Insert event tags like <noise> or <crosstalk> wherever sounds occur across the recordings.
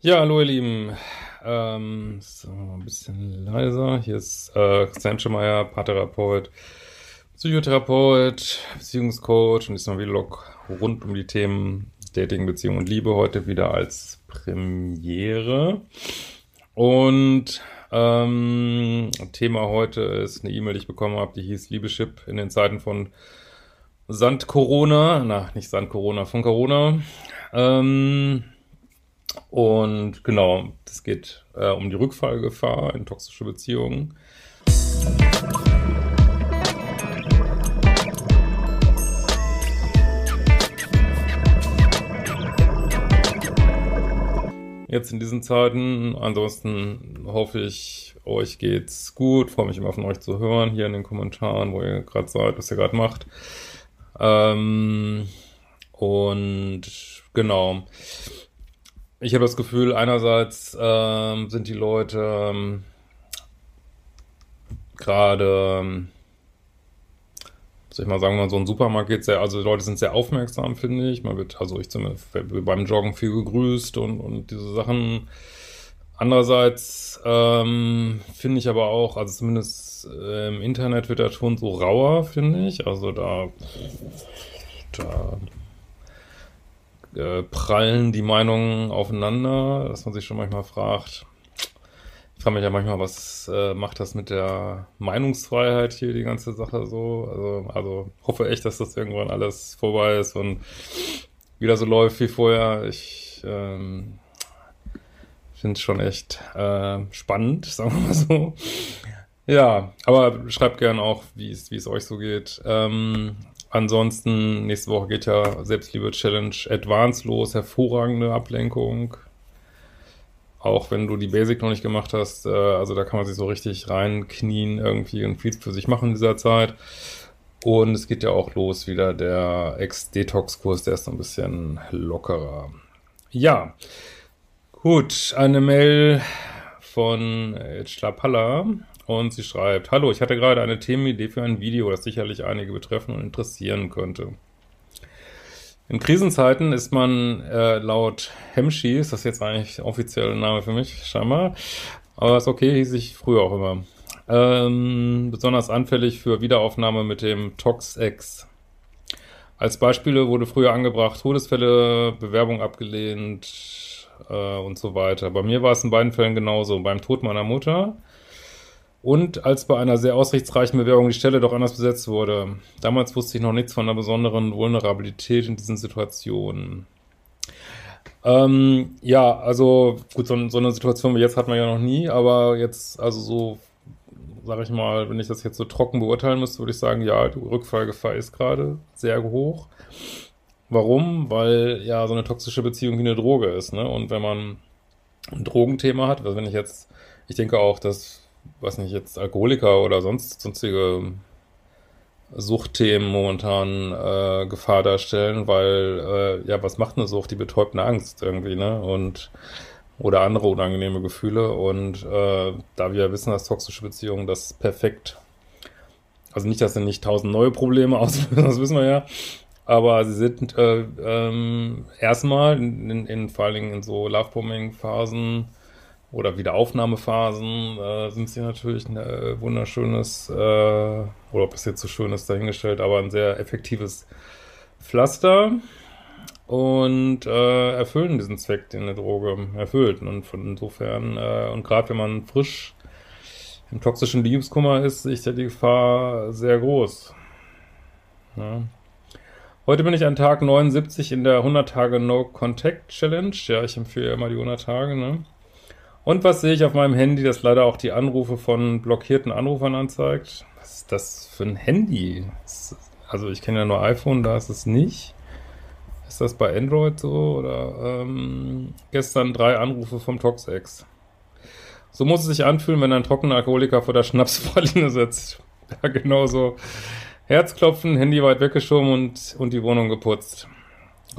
Ja, hallo ihr Lieben. Ähm, so, ein bisschen leiser. Hier ist äh, Christian Schemeier, Paartherapeut, Psychotherapeut, Beziehungscoach und diesmal Vlog rund um die Themen Dating, Beziehung und Liebe. Heute wieder als Premiere. Und ähm, Thema heute ist eine E-Mail, die ich bekommen habe, die hieß Liebeschip in den Zeiten von Sand Corona. Na, nicht Sand Corona, von Corona. Ähm, und genau, das geht äh, um die Rückfallgefahr in toxische Beziehungen. Jetzt in diesen Zeiten. Ansonsten hoffe ich, euch geht's gut. Freue mich immer von euch zu hören, hier in den Kommentaren, wo ihr gerade seid, was ihr gerade macht. Ähm, und genau ich habe das Gefühl, einerseits ähm, sind die Leute ähm, gerade, ähm, soll ich mal sagen, mal so ein Supermarkt geht sehr, also die Leute sind sehr aufmerksam, finde ich. Man wird, also ich zumindest beim Joggen viel gegrüßt und, und diese Sachen. Andererseits ähm, finde ich aber auch, also zumindest äh, im Internet wird der Ton so rauer, finde ich. Also da, da äh, prallen die Meinungen aufeinander, dass man sich schon manchmal fragt, ich frage mich ja manchmal, was äh, macht das mit der Meinungsfreiheit hier, die ganze Sache so? Also, also hoffe echt, dass das irgendwann alles vorbei ist und wieder so läuft wie vorher. Ich ähm, finde es schon echt äh, spannend, <laughs> sagen wir mal so. Ja, aber schreibt gern auch, wie es wie es euch so geht. Ähm, Ansonsten, nächste Woche geht ja Selbstliebe-Challenge Advanced los, hervorragende Ablenkung. Auch wenn du die Basic noch nicht gemacht hast, äh, also da kann man sich so richtig reinknien irgendwie und viel für sich machen in dieser Zeit. Und es geht ja auch los wieder der Ex-Detox-Kurs, der ist so ein bisschen lockerer. Ja, gut, eine Mail von Schlapalla und sie schreibt, Hallo, ich hatte gerade eine Themenidee für ein Video, das sicherlich einige betreffen und interessieren könnte. In Krisenzeiten ist man äh, laut Hemshi, ist das jetzt eigentlich offizielle Name für mich, scheinbar, aber ist okay, hieß ich früher auch immer, ähm, besonders anfällig für Wiederaufnahme mit dem Tox-X. Als Beispiele wurde früher angebracht, Todesfälle, Bewerbung abgelehnt äh, und so weiter. Bei mir war es in beiden Fällen genauso. Beim Tod meiner Mutter und als bei einer sehr aussichtsreichen Bewerbung die Stelle doch anders besetzt wurde. Damals wusste ich noch nichts von einer besonderen Vulnerabilität in diesen Situationen. Ähm, ja, also gut, so, so, eine Situation wie jetzt hat man ja noch nie, aber jetzt, also so, sag ich mal, wenn ich das jetzt so trocken beurteilen müsste, würde ich sagen, ja, die Rückfallgefahr ist gerade sehr hoch. Warum? Weil ja so eine toxische Beziehung wie eine Droge ist, ne? Und wenn man ein Drogenthema hat, also wenn ich jetzt, ich denke auch, dass was nicht, jetzt Alkoholiker oder sonst sonstige Suchtthemen momentan äh, Gefahr darstellen, weil äh, ja, was macht eine Sucht? Die betäubt eine Angst irgendwie, ne? Und oder andere unangenehme Gefühle. Und äh, da wir wissen, dass toxische Beziehungen das perfekt, also nicht, dass sie nicht tausend neue Probleme <laughs> auslösen, das wissen wir ja, aber sie sind äh, ähm, erstmal in, in, in, vor allen Dingen in so Lovebombing-Phasen oder Wiederaufnahmephasen äh, sind sie natürlich ein äh, wunderschönes, äh, oder ob es jetzt so schön ist, dahingestellt, aber ein sehr effektives Pflaster und äh, erfüllen diesen Zweck, den eine Droge erfüllt. Und von insofern, äh, und gerade wenn man frisch im toxischen Liebeskummer ist, ist ja die Gefahr sehr groß. Ja. Heute bin ich an Tag 79 in der 100 Tage No Contact Challenge. Ja, ich empfehle immer die 100 Tage, ne? Und was sehe ich auf meinem Handy, das leider auch die Anrufe von blockierten Anrufern anzeigt? Was ist das für ein Handy? Also ich kenne ja nur iPhone, da ist es nicht. Ist das bei Android so? Oder ähm, gestern drei Anrufe vom Toxex. So muss es sich anfühlen, wenn ein trockener Alkoholiker vor der Schnapspraline <laughs> sitzt. Ja, genau so. Herzklopfen, Handy weit weggeschoben und, und die Wohnung geputzt.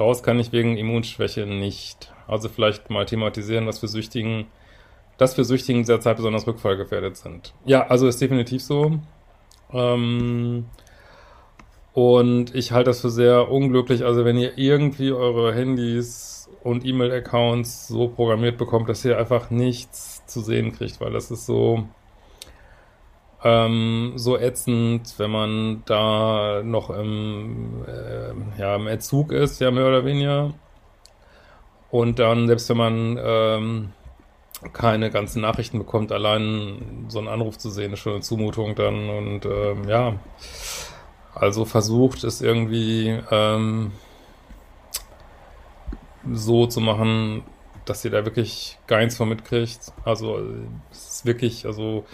Raus kann ich wegen Immunschwäche nicht. Also vielleicht mal thematisieren, dass wir Süchtigen, dass wir Süchtigen sehr Zeit besonders rückfallgefährdet sind. Ja, also ist definitiv so. Ähm, und ich halte das für sehr unglücklich. Also wenn ihr irgendwie eure Handys und E-Mail-Accounts so programmiert bekommt, dass ihr einfach nichts zu sehen kriegt, weil das ist so, ähm, so ätzend, wenn man da noch im, äh, ja, im Erzug ist, ja mehr oder weniger. Und dann, selbst wenn man ähm, keine ganzen Nachrichten bekommt, allein so einen Anruf zu sehen, ist schon eine Zumutung dann. Und ähm, ja, also versucht es irgendwie ähm, so zu machen, dass ihr da wirklich gar nichts von mitkriegt. Also es ist wirklich, also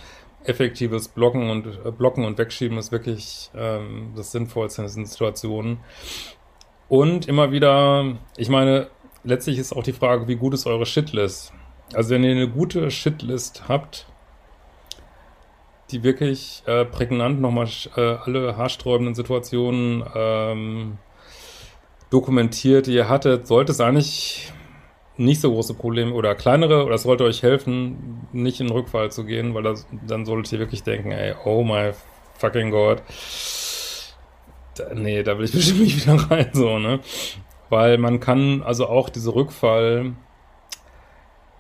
effektives Blocken und äh, Blocken und Wegschieben ist wirklich ähm, das Sinnvollste in diesen Situationen. Und immer wieder, ich meine, letztlich ist auch die Frage, wie gut ist eure Shitlist? Also wenn ihr eine gute Shitlist habt, die wirklich äh, prägnant nochmal äh, alle haarsträubenden Situationen ähm, dokumentiert, die ihr hattet, sollte es eigentlich nicht so große Probleme oder kleinere, oder es sollte euch helfen, nicht in Rückfall zu gehen, weil das, dann solltet ihr wirklich denken, ey, oh my fucking God. Da, nee, da will ich <laughs> bestimmt nicht wieder rein, so, ne? Weil man kann also auch diese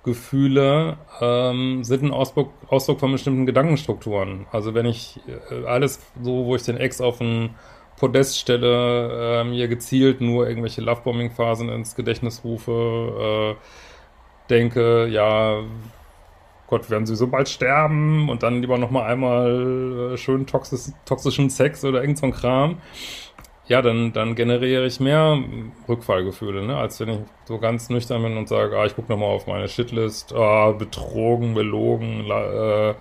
Rückfallgefühle ähm, sind ein Ausdruck, Ausdruck von bestimmten Gedankenstrukturen. Also wenn ich äh, alles so, wo ich den Ex auf ein Podest stelle, äh, mir gezielt nur irgendwelche Lovebombing-Phasen ins Gedächtnis rufe, äh, denke, ja, Gott, werden sie so bald sterben und dann lieber nochmal einmal äh, schön toxisch, toxischen Sex oder irgend so ein Kram. Ja, dann, dann generiere ich mehr Rückfallgefühle, ne? als wenn ich so ganz nüchtern bin und sage, ah, ich gucke nochmal auf meine Shitlist, ah, betrogen, belogen, äh,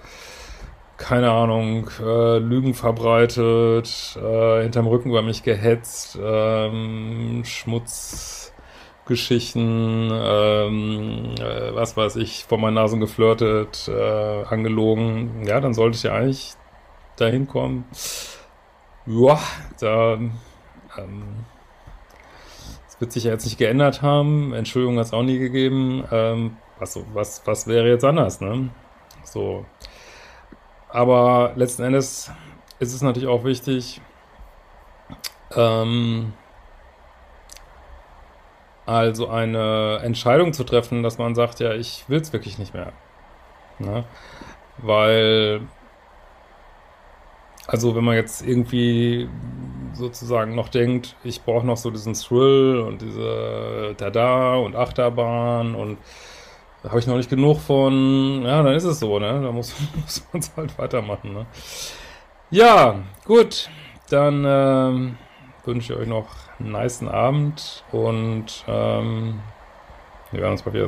keine Ahnung, äh, Lügen verbreitet, äh, hinterm Rücken über mich gehetzt, ähm, Schmutzgeschichten, ähm, äh, was weiß ich, vor meinen Nasen geflirtet, äh, angelogen. Ja, dann sollte ich ja eigentlich dahin kommen. Ja, da, ähm, das wird sich ja jetzt nicht geändert haben. Entschuldigung hat es auch nie gegeben. Ähm, was, was, was wäre jetzt anders, ne? So, aber letzten Endes ist es natürlich auch wichtig, ähm, also eine Entscheidung zu treffen, dass man sagt, ja, ich will es wirklich nicht mehr. Ne? Weil, also wenn man jetzt irgendwie sozusagen noch denkt, ich brauche noch so diesen Thrill und diese Tada und Achterbahn und da habe ich noch nicht genug von, ja, dann ist es so, ne? Da muss, <laughs> muss man es halt weitermachen, ne? Ja, gut. Dann ähm, wünsche ich euch noch einen nice Abend und ähm, wir werden uns mal wieder